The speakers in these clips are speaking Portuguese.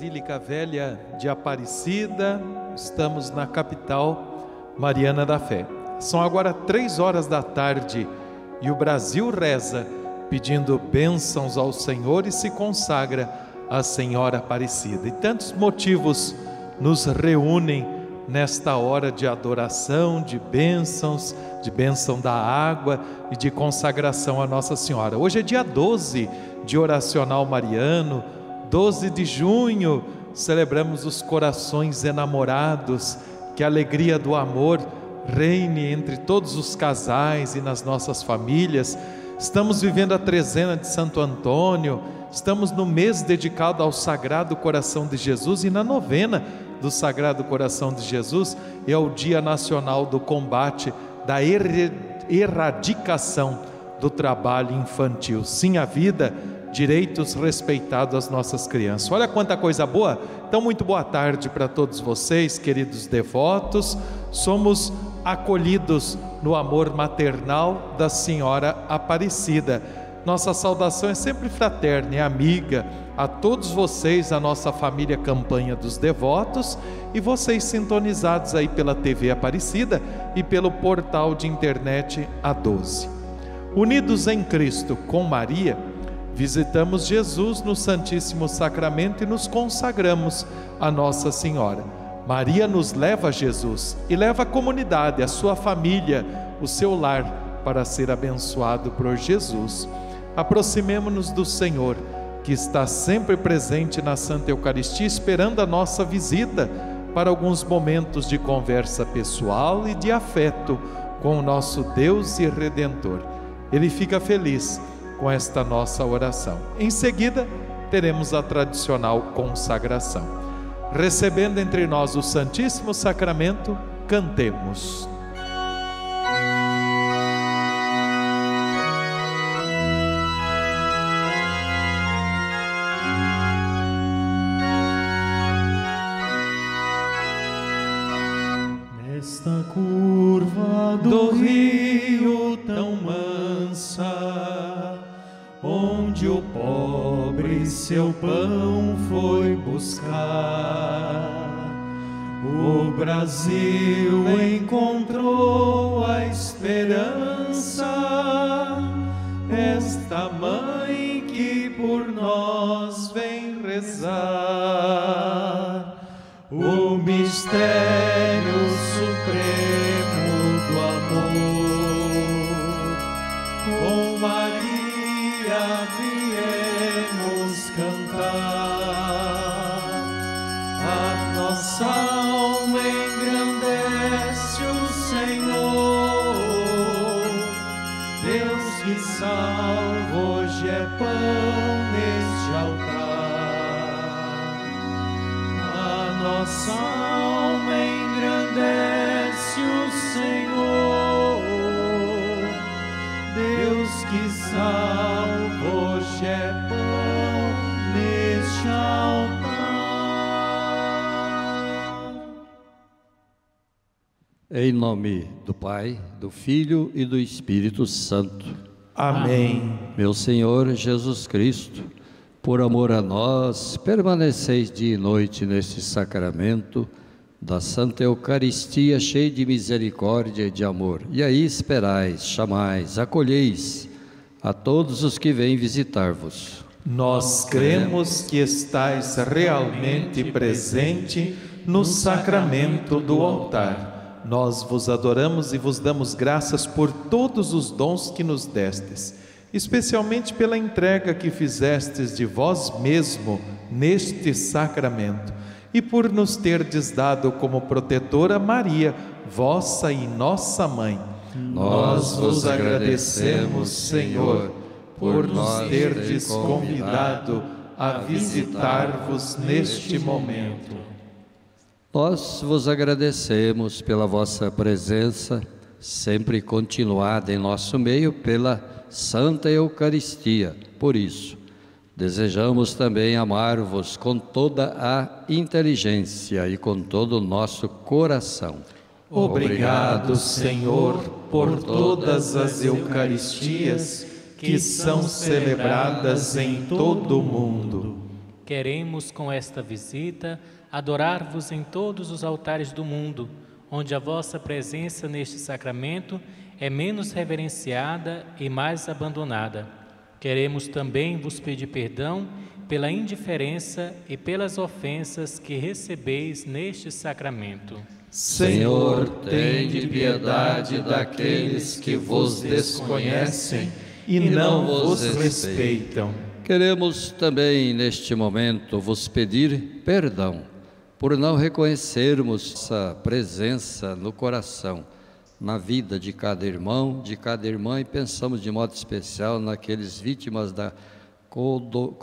Basílica Velha de Aparecida, estamos na capital Mariana da Fé. São agora três horas da tarde e o Brasil reza, pedindo bênçãos ao Senhor e se consagra à Senhora Aparecida. E tantos motivos nos reúnem nesta hora de adoração, de bênçãos, de bênção da água e de consagração a Nossa Senhora. Hoje é dia 12 de oracional mariano 12 de junho, celebramos os corações enamorados, que a alegria do amor reine entre todos os casais e nas nossas famílias. Estamos vivendo a trezena de Santo Antônio, estamos no mês dedicado ao Sagrado Coração de Jesus e na novena do Sagrado Coração de Jesus é o Dia Nacional do Combate da Erradicação do Trabalho Infantil. Sim, a vida direitos respeitados às nossas crianças. Olha quanta coisa boa. Então, muito boa tarde para todos vocês, queridos devotos. Somos acolhidos no amor maternal da Senhora Aparecida. Nossa saudação é sempre fraterna e amiga a todos vocês, a nossa família Campanha dos Devotos e vocês sintonizados aí pela TV Aparecida e pelo portal de internet A12. Unidos em Cristo com Maria, visitamos Jesus no Santíssimo Sacramento e nos consagramos a Nossa Senhora. Maria nos leva a Jesus e leva a comunidade, a sua família, o seu lar para ser abençoado por Jesus. Aproximemo-nos do Senhor, que está sempre presente na Santa Eucaristia, esperando a nossa visita para alguns momentos de conversa pessoal e de afeto com o nosso Deus e Redentor. Ele fica feliz com esta nossa oração. Em seguida, teremos a tradicional consagração. Recebendo entre nós o Santíssimo Sacramento, cantemos. Seu pão foi buscar. O Brasil encontrou nome do Pai, do Filho e do Espírito Santo. Amém. Meu Senhor Jesus Cristo, por amor a nós, permaneceis dia e noite neste sacramento da Santa Eucaristia, cheio de misericórdia e de amor. E aí esperais, chamais, acolheis a todos os que vêm visitar-vos. Nós cremos que estais realmente presente no sacramento do altar. Nós vos adoramos e vos damos graças por todos os dons que nos destes, especialmente pela entrega que fizestes de vós mesmo neste sacramento e por nos terdes dado como protetora Maria, vossa e nossa mãe. Nós vos agradecemos, Senhor, por nos terdes convidado a visitar-vos neste momento. Nós vos agradecemos pela vossa presença, sempre continuada em nosso meio, pela Santa Eucaristia. Por isso, desejamos também amar-vos com toda a inteligência e com todo o nosso coração. Obrigado, Senhor, por todas as Eucaristias que são celebradas em todo o mundo. Queremos, com esta visita, adorar-vos em todos os altares do mundo, onde a vossa presença neste sacramento é menos reverenciada e mais abandonada. Queremos também vos pedir perdão pela indiferença e pelas ofensas que recebeis neste sacramento. Senhor, tende piedade daqueles que vos desconhecem e não vos respeitam. Queremos também neste momento vos pedir perdão por não reconhecermos essa presença no coração, na vida de cada irmão, de cada irmã e pensamos de modo especial naqueles vítimas da, do, do,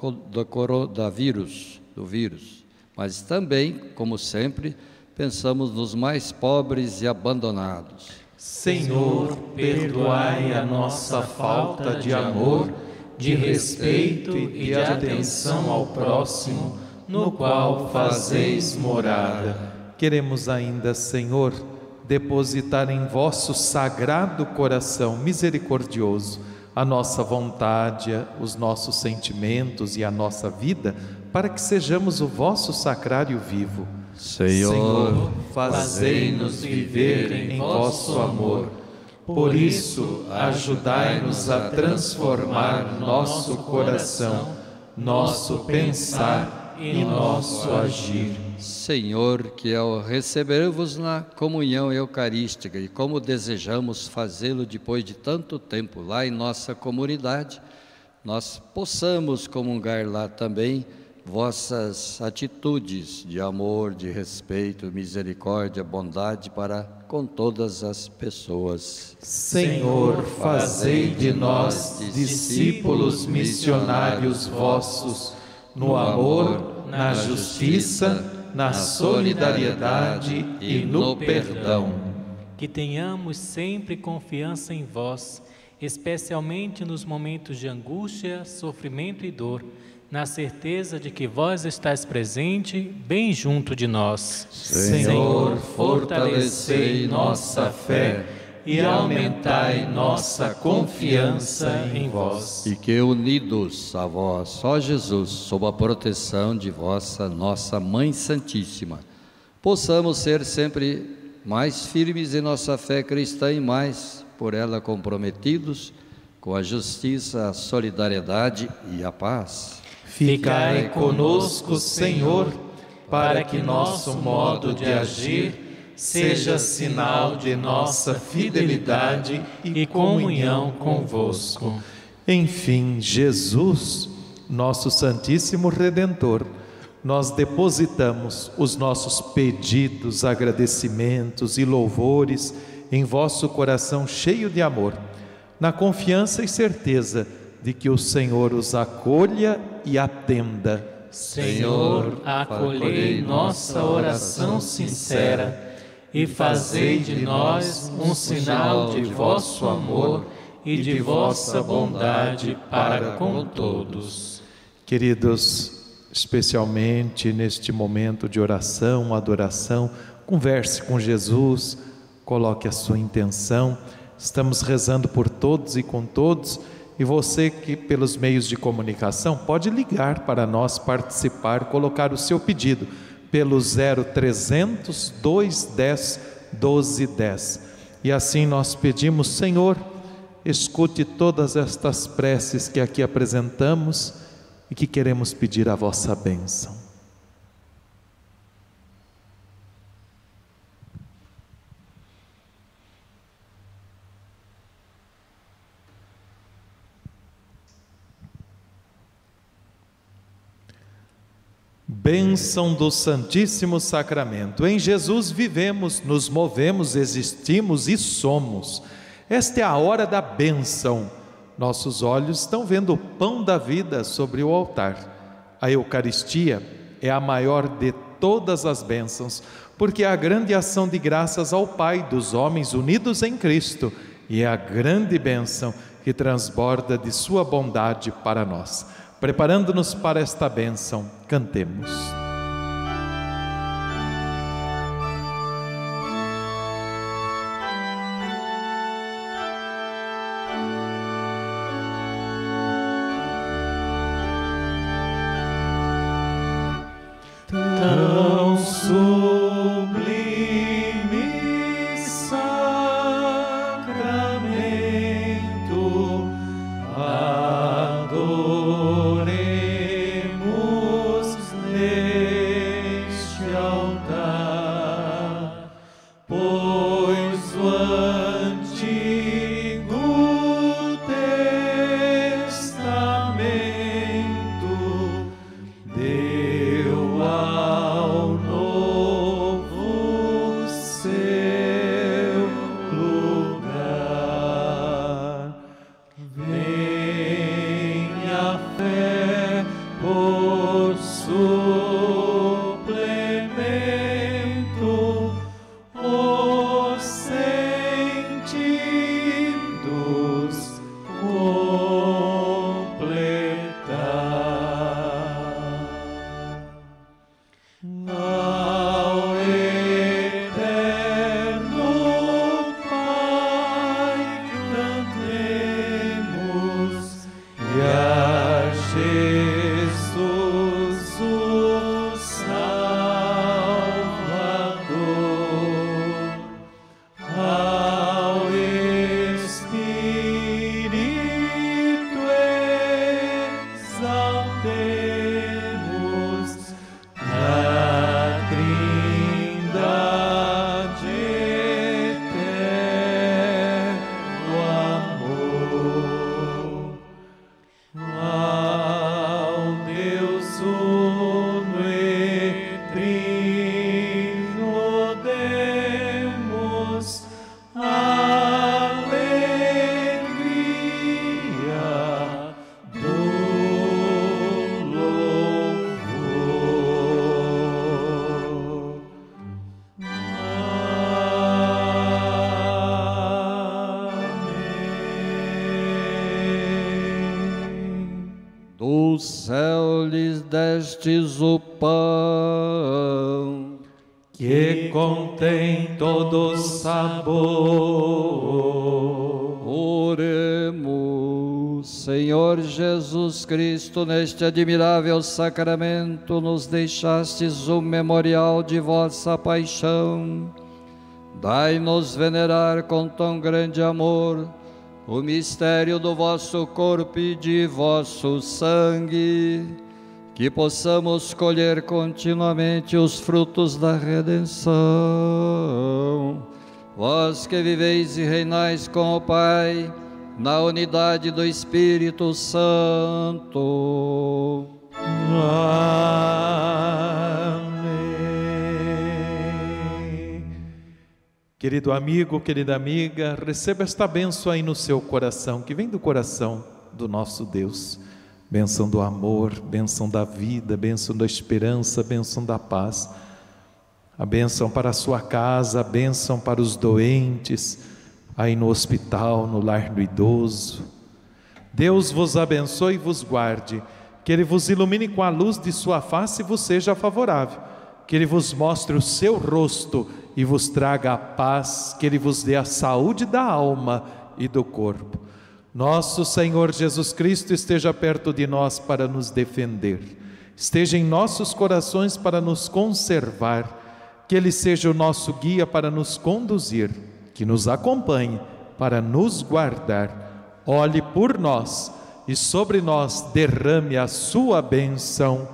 do vírus. Mas também, como sempre, pensamos nos mais pobres e abandonados. Senhor, perdoai a nossa falta de amor, de respeito e de atenção ao próximo, no qual fazeis morada. Queremos ainda, Senhor, depositar em vosso sagrado coração misericordioso a nossa vontade, os nossos sentimentos e a nossa vida, para que sejamos o vosso sacrário vivo Senhor, fazei-nos viver em vosso amor. Por isso, ajudai-nos a transformar nosso coração, nosso pensar e nosso agir. Senhor, que ao receber-vos na comunhão eucarística e como desejamos fazê-lo depois de tanto tempo lá em nossa comunidade, nós possamos comungar lá também vossas atitudes de amor, de respeito, misericórdia, bondade para com todas as pessoas. Senhor, fazei de nós discípulos missionários vossos, no amor, na justiça, na solidariedade e no perdão. Que tenhamos sempre confiança em vós, especialmente nos momentos de angústia, sofrimento e dor na certeza de que vós estáis presente bem junto de nós. Senhor, fortalecei nossa fé e aumentai nossa confiança em vós. E que unidos a vós, só Jesus, sob a proteção de vossa nossa Mãe Santíssima, possamos ser sempre mais firmes em nossa fé cristã e mais por ela comprometidos com a justiça, a solidariedade e a paz. Ficai conosco, Senhor, para que nosso modo de agir seja sinal de nossa fidelidade e comunhão convosco. Enfim, Jesus, nosso Santíssimo Redentor, nós depositamos os nossos pedidos, agradecimentos e louvores em vosso coração cheio de amor, na confiança e certeza de que o Senhor os acolha e atenda. Senhor, acolhei nossa oração sincera e fazei de nós um sinal de vosso amor e de vossa bondade para com todos. Queridos, especialmente neste momento de oração, adoração, converse com Jesus, coloque a sua intenção. Estamos rezando por todos e com todos e você que pelos meios de comunicação pode ligar para nós participar, colocar o seu pedido pelo 0300 210 1210. E assim nós pedimos, Senhor, escute todas estas preces que aqui apresentamos e que queremos pedir a vossa bênção. Bênção do Santíssimo Sacramento. Em Jesus vivemos, nos movemos, existimos e somos. Esta é a hora da bênção. Nossos olhos estão vendo o pão da vida sobre o altar. A Eucaristia é a maior de todas as bênçãos, porque é a grande ação de graças ao Pai dos homens unidos em Cristo e é a grande bênção que transborda de Sua bondade para nós. Preparando-nos para esta bênção, cantemos. Destes o pão que contém todo sabor. Oremos, Senhor Jesus Cristo, neste admirável sacramento nos deixastes o memorial de vossa paixão. Dai-nos venerar com tão grande amor o mistério do vosso corpo e de vosso sangue que possamos colher continuamente os frutos da redenção. Vós que viveis e reinais com o Pai, na unidade do Espírito Santo. Amém. Querido amigo, querida amiga, receba esta benção aí no seu coração, que vem do coração do nosso Deus bênção do amor, bênção da vida, bênção da esperança, bênção da paz, a bênção para a sua casa, a bênção para os doentes, aí no hospital, no lar do idoso. Deus vos abençoe e vos guarde, que Ele vos ilumine com a luz de sua face e vos seja favorável, que Ele vos mostre o seu rosto e vos traga a paz, que Ele vos dê a saúde da alma e do corpo. Nosso Senhor Jesus Cristo esteja perto de nós para nos defender, esteja em nossos corações para nos conservar, que Ele seja o nosso guia para nos conduzir, que nos acompanhe para nos guardar, olhe por nós e sobre nós derrame a sua bênção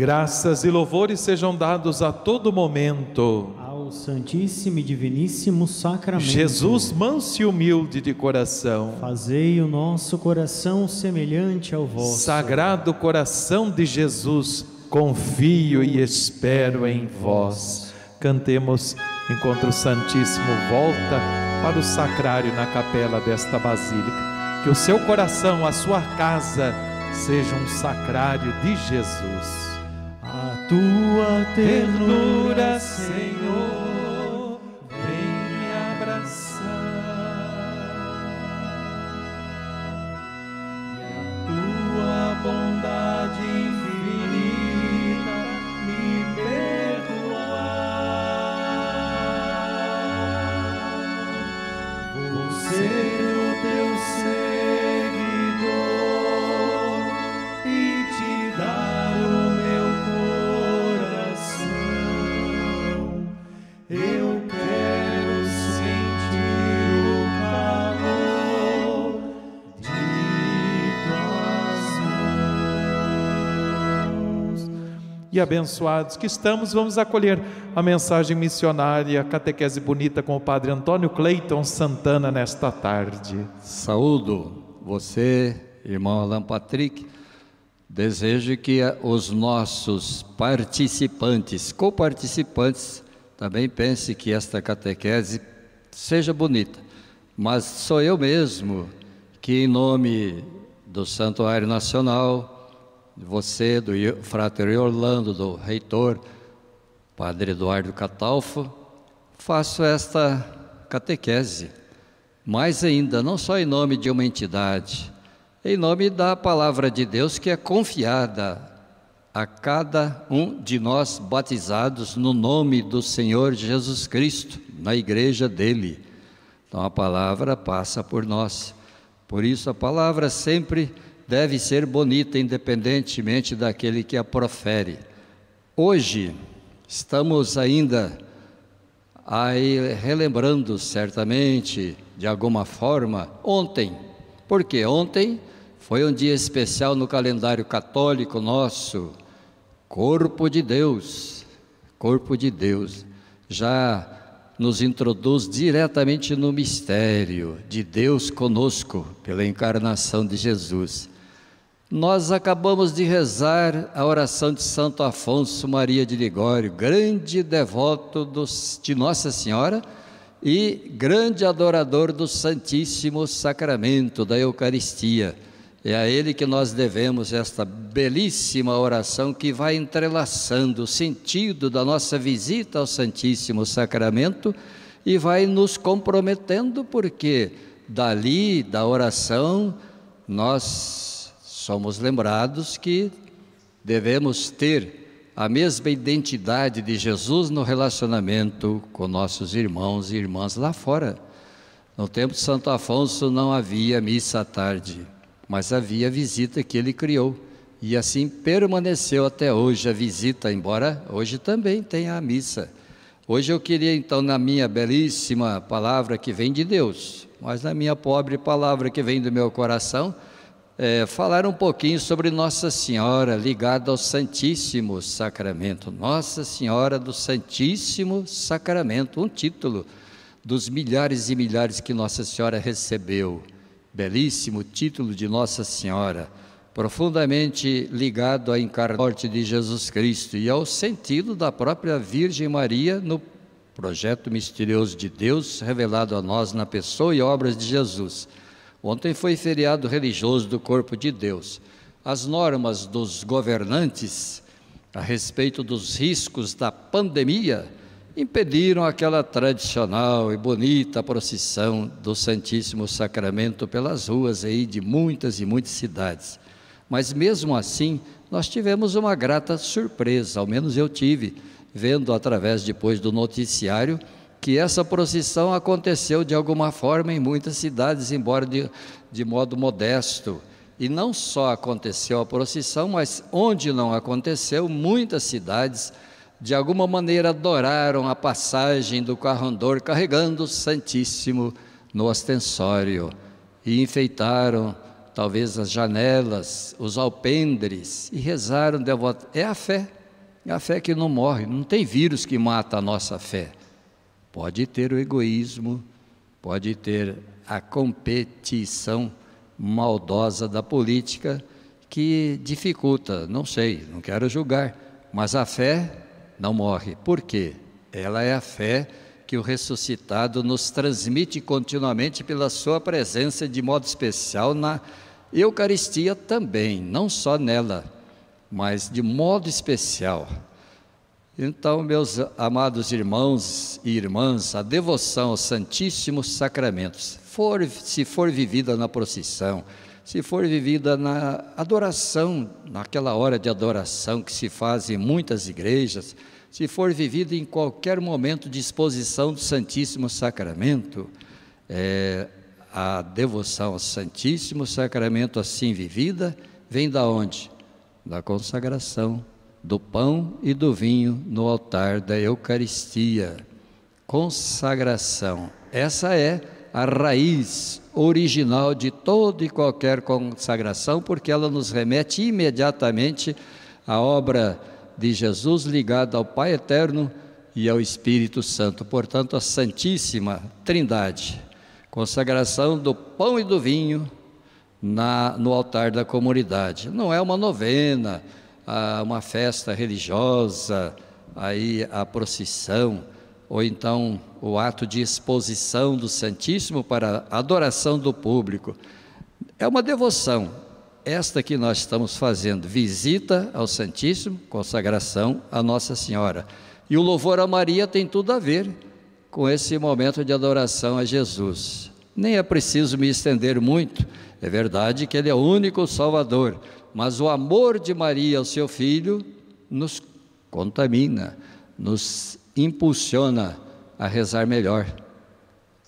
Graças e louvores sejam dados a todo momento ao Santíssimo e Diviníssimo Sacramento. Jesus, manso e humilde de coração, fazei o nosso coração semelhante ao vosso. Sagrado coração de Jesus, confio e espero em vós. Cantemos enquanto o Santíssimo volta para o sacrário na capela desta basílica. Que o seu coração, a sua casa, seja um sacrário de Jesus tua ternura, Senhor, Abençoados que estamos, vamos acolher a mensagem missionária, a catequese bonita com o Padre Antônio Cleiton Santana nesta tarde. Saúdo você irmão Alan Patrick, desejo que os nossos participantes, coparticipantes, também pensem que esta catequese seja bonita. Mas sou eu mesmo que, em nome do Santuário Nacional, você, do Frater Orlando, do reitor, Padre Eduardo Catalfo, faço esta catequese. Mais ainda, não só em nome de uma entidade, em nome da palavra de Deus que é confiada a cada um de nós batizados no nome do Senhor Jesus Cristo, na igreja dele. Então a palavra passa por nós. Por isso a palavra sempre deve ser bonita, independentemente daquele que a profere. Hoje estamos ainda aí relembrando certamente, de alguma forma, ontem. Porque ontem foi um dia especial no calendário católico nosso, Corpo de Deus, Corpo de Deus. Já nos introduz diretamente no mistério de Deus conosco, pela encarnação de Jesus. Nós acabamos de rezar a oração de Santo Afonso Maria de Ligório, grande devoto dos, de Nossa Senhora e grande adorador do Santíssimo Sacramento da Eucaristia. É a ele que nós devemos esta belíssima oração que vai entrelaçando o sentido da nossa visita ao Santíssimo Sacramento e vai nos comprometendo, porque dali, da oração, nós somos lembrados que devemos ter a mesma identidade de Jesus no relacionamento com nossos irmãos e irmãs lá fora. No tempo de Santo Afonso não havia missa à tarde mas havia a visita que ele criou. E assim permaneceu até hoje a visita, embora hoje também tenha a missa. Hoje eu queria então, na minha belíssima palavra que vem de Deus, mas na minha pobre palavra que vem do meu coração, é, falar um pouquinho sobre Nossa Senhora ligada ao Santíssimo Sacramento. Nossa Senhora do Santíssimo Sacramento, um título dos milhares e milhares que Nossa Senhora recebeu belíssimo título de Nossa Senhora, profundamente ligado à encarnação de Jesus Cristo e ao sentido da própria Virgem Maria no projeto misterioso de Deus revelado a nós na pessoa e obras de Jesus. Ontem foi feriado religioso do corpo de Deus. As normas dos governantes a respeito dos riscos da pandemia impediram aquela tradicional e bonita procissão do Santíssimo Sacramento pelas ruas aí de muitas e muitas cidades. Mas mesmo assim, nós tivemos uma grata surpresa, ao menos eu tive, vendo através depois do noticiário que essa procissão aconteceu de alguma forma em muitas cidades, embora de, de modo modesto. E não só aconteceu a procissão, mas onde não aconteceu, muitas cidades de alguma maneira adoraram a passagem do carrondor carregando o Santíssimo no ostensório e enfeitaram talvez as janelas, os alpendres e rezaram devoto. É a fé, é a fé que não morre, não tem vírus que mata a nossa fé. Pode ter o egoísmo, pode ter a competição maldosa da política que dificulta, não sei, não quero julgar, mas a fé não morre. Por quê? Ela é a fé que o ressuscitado nos transmite continuamente pela sua presença, de modo especial na Eucaristia também, não só nela, mas de modo especial. Então, meus amados irmãos e irmãs, a devoção aos Santíssimos Sacramentos, for, se for vivida na procissão, se for vivida na adoração, naquela hora de adoração que se faz em muitas igrejas, se for vivida em qualquer momento de exposição do Santíssimo Sacramento, é, a devoção ao Santíssimo Sacramento assim vivida vem da onde? Da consagração do pão e do vinho no altar da Eucaristia. Consagração. Essa é a raiz original de toda e qualquer consagração, porque ela nos remete imediatamente à obra de Jesus ligada ao Pai Eterno e ao Espírito Santo, portanto, a Santíssima Trindade. Consagração do pão e do vinho na, no altar da comunidade. Não é uma novena, uma festa religiosa, aí a procissão, ou então o ato de exposição do Santíssimo para adoração do público. É uma devoção, esta que nós estamos fazendo, visita ao Santíssimo, consagração à Nossa Senhora. E o louvor a Maria tem tudo a ver com esse momento de adoração a Jesus. Nem é preciso me estender muito, é verdade que Ele é o único Salvador, mas o amor de Maria ao seu filho nos contamina, nos impulsiona a rezar melhor,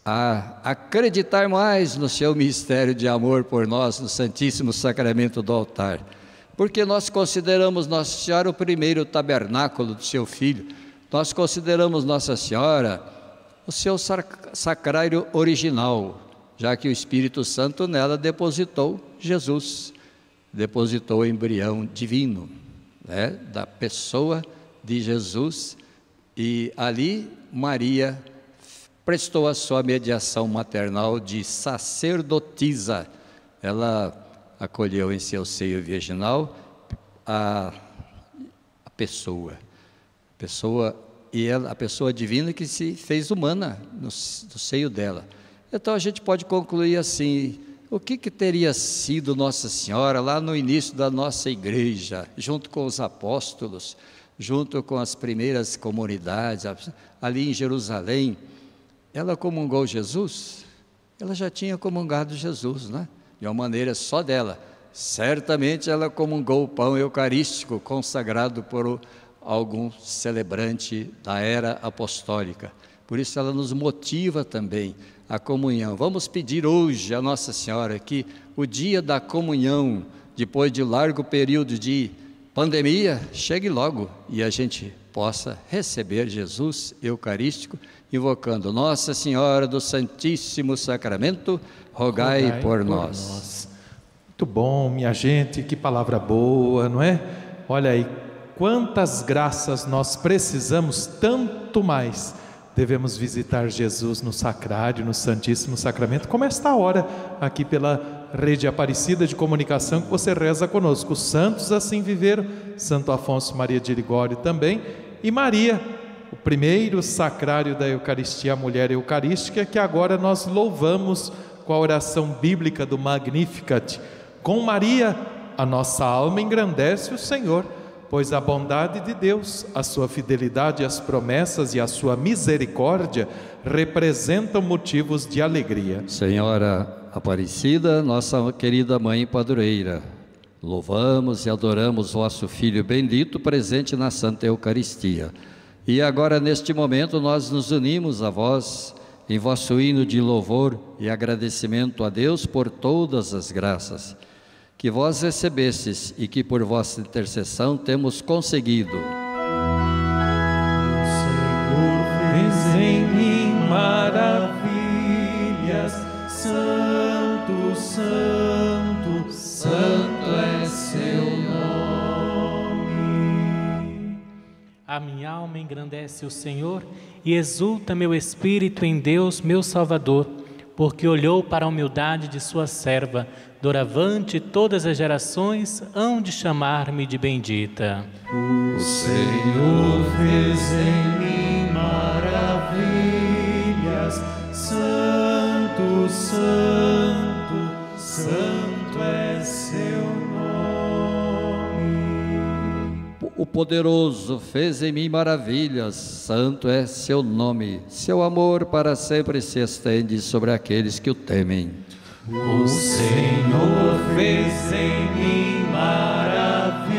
a acreditar mais no seu mistério de amor por nós, no Santíssimo Sacramento do altar. Porque nós consideramos Nossa Senhora o primeiro tabernáculo do seu filho, nós consideramos Nossa Senhora o seu sacrário original, já que o Espírito Santo nela depositou Jesus depositou o embrião divino né, da pessoa de Jesus e ali Maria prestou a sua mediação maternal de sacerdotisa. Ela acolheu em seu seio virginal a, a pessoa, pessoa e ela, a pessoa divina que se fez humana no, no seio dela. Então a gente pode concluir assim: o que, que teria sido Nossa Senhora lá no início da nossa igreja, junto com os apóstolos, junto com as primeiras comunidades, ali em Jerusalém? Ela comungou Jesus? Ela já tinha comungado Jesus, né? De uma maneira só dela. Certamente ela comungou o pão eucarístico consagrado por algum celebrante da era apostólica. Por isso ela nos motiva também a comunhão. Vamos pedir hoje a Nossa Senhora que o dia da comunhão, depois de largo período de pandemia, chegue logo e a gente possa receber Jesus Eucarístico, invocando Nossa Senhora do Santíssimo Sacramento, rogai, rogai por, por nós. nós. Muito bom, minha gente, que palavra boa, não é? Olha aí, quantas graças nós precisamos, tanto mais devemos visitar Jesus no sacrário, no Santíssimo Sacramento, como esta hora aqui pela rede Aparecida de Comunicação que você reza conosco. Os santos assim viveram, Santo Afonso Maria de Ligório também, e Maria, o primeiro sacrário da Eucaristia, a mulher eucarística, que agora nós louvamos com a oração bíblica do Magnificat. Com Maria, a nossa alma engrandece o Senhor pois a bondade de Deus, a sua fidelidade às promessas e a sua misericórdia representam motivos de alegria. Senhora Aparecida, nossa querida mãe padroeira, louvamos e adoramos vosso Filho bendito presente na Santa Eucaristia. E agora, neste momento, nós nos unimos a vós em vosso hino de louvor e agradecimento a Deus por todas as graças que vós recebestes e que por vossa intercessão temos conseguido. O Senhor fez em mim maravilhas, Santo, Santo, Santo é seu nome. A minha alma engrandece o Senhor e exulta meu espírito em Deus, meu Salvador, porque olhou para a humildade de sua serva doravante todas as gerações hão de chamar-me de bendita. O Senhor fez em mim poderoso fez em mim maravilhas, santo é seu nome. Seu amor para sempre se estende sobre aqueles que o temem. O Senhor fez em mim maravilhas,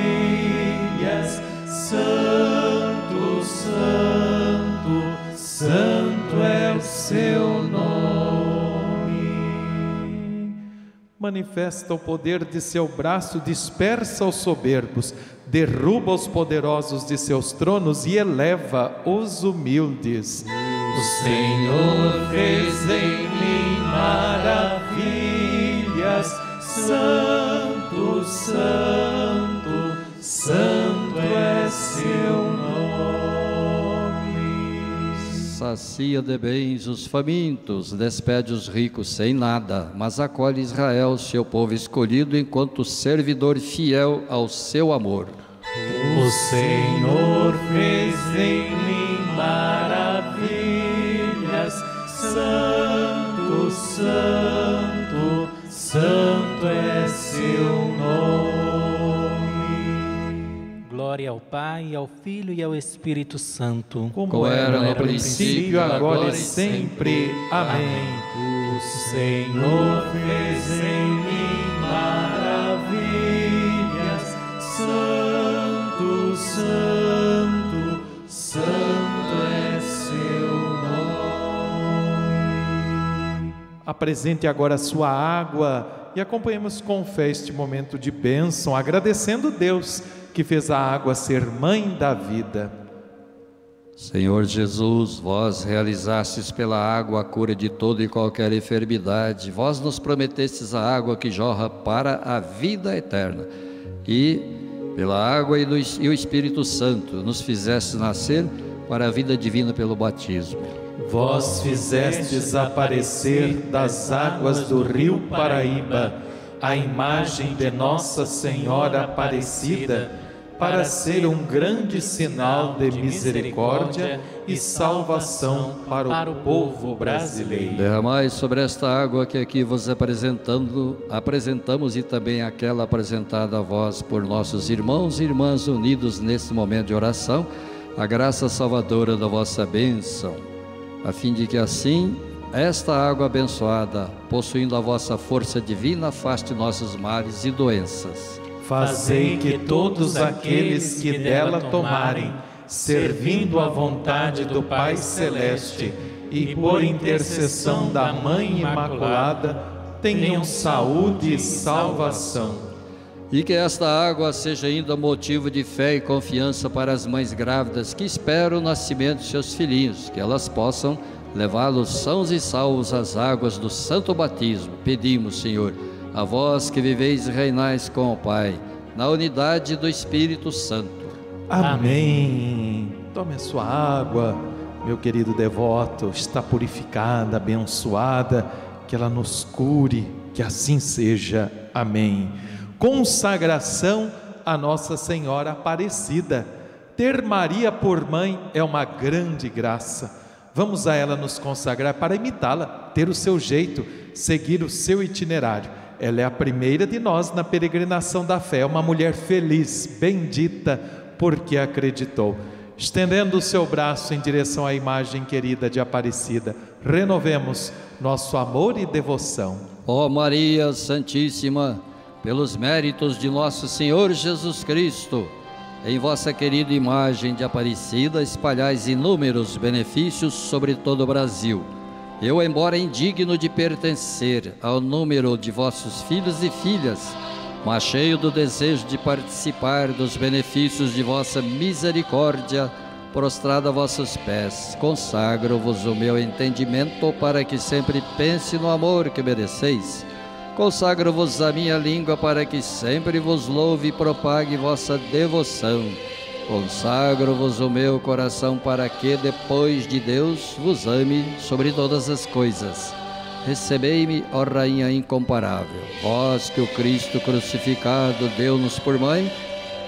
Santo, Santo, Santo é o seu nome. Manifesta o poder de seu braço, dispersa os soberbos, derruba os poderosos de seus tronos e eleva os humildes. O Senhor fez em mim maravilhas, Santo, Santo, sacia de bens os famintos, despede os ricos sem nada, mas acolhe Israel, seu povo escolhido, enquanto servidor fiel ao seu amor. O Senhor fez em mim maravilhas, Santo, Santo, Santo é Glória ao Pai, ao Filho e ao Espírito Santo. Como, era no princípio, agora e sempre. Amém. O Senhor fez em mim maravilhas, Santo, Santo, Santo é seu nome. Apresente agora a sua água e acompanhemos com fé este momento de bênção, agradecendo Deus que fez a água ser mãe da vida. Senhor Jesus, vós realizastes pela água a cura de toda e qualquer enfermidade, vós nos prometestes a água que jorra para a vida eterna, e pela água e, do, e o Espírito Santo nos fizestes nascer para a vida divina pelo batismo. Vós fizestes aparecer das águas do rio Paraíba a imagem de Nossa Senhora Aparecida, para ser um grande sinal de misericórdia e salvação para o povo brasileiro. Derramai sobre esta água que aqui vos apresentando, apresentamos e também aquela apresentada a vós por nossos irmãos e irmãs unidos neste momento de oração, a graça salvadora da vossa bênção, a fim de que assim esta água abençoada, possuindo a vossa força divina, afaste nossos males e doenças. Fazei que todos aqueles que dela tomarem, servindo à vontade do Pai Celeste e por intercessão da Mãe Imaculada, tenham saúde e salvação. E que esta água seja ainda motivo de fé e confiança para as mães grávidas que esperam o nascimento de seus filhinhos, que elas possam levá-los sãos e salvos às águas do santo batismo. Pedimos, Senhor, a vós que viveis e reinais com o Pai, na unidade do Espírito Santo. Amém. Tome a sua água, meu querido devoto, está purificada, abençoada, que ela nos cure, que assim seja. Amém. Consagração a Nossa Senhora Aparecida. Ter Maria por mãe é uma grande graça. Vamos a ela nos consagrar para imitá-la, ter o seu jeito, seguir o seu itinerário. Ela é a primeira de nós na peregrinação da fé, uma mulher feliz, bendita, porque acreditou. Estendendo o seu braço em direção à imagem querida de Aparecida, renovemos nosso amor e devoção. Ó Maria Santíssima, pelos méritos de nosso Senhor Jesus Cristo, em vossa querida imagem de Aparecida, espalhais inúmeros benefícios sobre todo o Brasil eu, embora indigno de pertencer ao número de vossos filhos e filhas, mas cheio do desejo de participar dos benefícios de vossa misericórdia, prostrado a vossos pés, consagro-vos o meu entendimento para que sempre pense no amor que mereceis. Consagro-vos a minha língua para que sempre vos louve e propague vossa devoção Consagro-vos o meu coração para que, depois de Deus, vos ame sobre todas as coisas. Recebei-me, ó Rainha incomparável, vós que o Cristo crucificado deu-nos por mãe,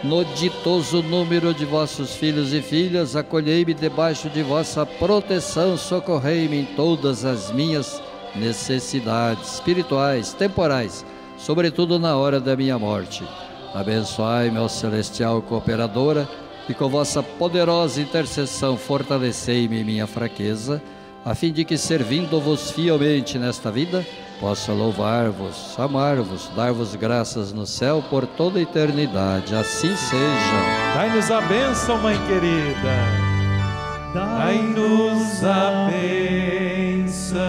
no ditoso número de vossos filhos e filhas, acolhei-me debaixo de vossa proteção, socorrei-me em todas as minhas necessidades espirituais, temporais, sobretudo na hora da minha morte. Abençoai-me, ó celestial cooperadora, e com vossa poderosa intercessão fortalecei-me em minha fraqueza, a fim de que, servindo-vos fielmente nesta vida, possa louvar-vos, amar-vos, dar-vos graças no céu por toda a eternidade. Assim seja. Dai-nos a bênção, Mãe querida. Dai-nos a bênção,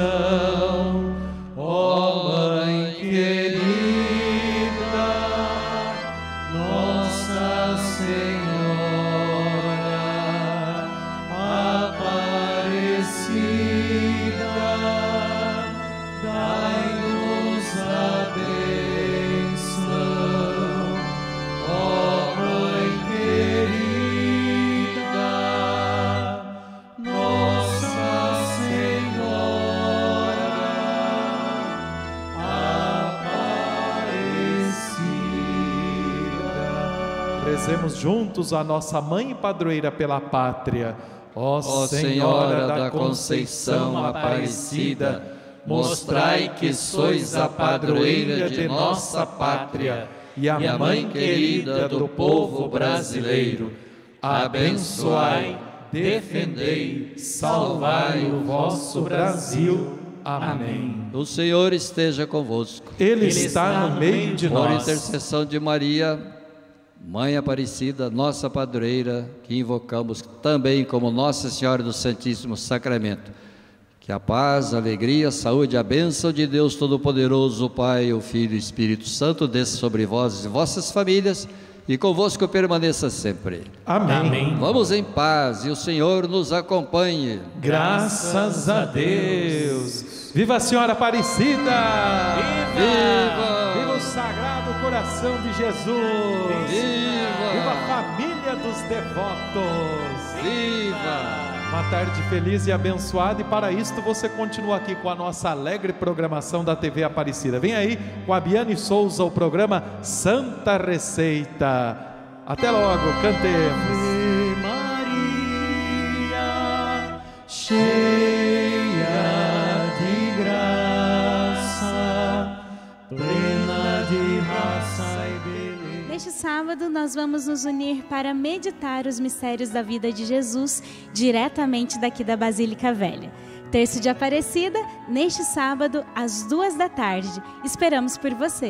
juntos a nossa mãe e padroeira pela pátria. Ó Ó Senhora da Conceição Aparecida, mostrai que sois a padroeira de nossa pátria e a mãe querida do povo brasileiro. Abençoai, defendei, salvai o vosso Brasil. Amém. O Senhor esteja convosco. Ele, está, no meio de Por nós. intercessão de Maria, Mãe Aparecida, nossa padroeira, que invocamos também como Nossa Senhora do Santíssimo Sacramento. Que a paz, a alegria, a saúde, a bênção de Deus Todo-Poderoso, o Pai, o Filho e o Espírito Santo, desça sobre vós e vossas famílias e convosco permaneça sempre. Amém. Amém. Vamos em paz e o Senhor nos acompanhe. Graças a Deus. Viva a Senhora Aparecida! Viva! Viva Coração de Jesus! Viva! Viva a família dos devotos! Viva! Uma tarde feliz e abençoada, e para isto você continua aqui com a nossa alegre programação da TV Aparecida. Vem aí com a Biane Souza, o programa Santa Receita. Até logo, cantemos. Ave Maria, cheia sábado, nós vamos nos unir para meditar os mistérios da vida de Jesus diretamente daqui da Basílica Velha. Terço de Aparecida, neste sábado, às duas da tarde. Esperamos por você.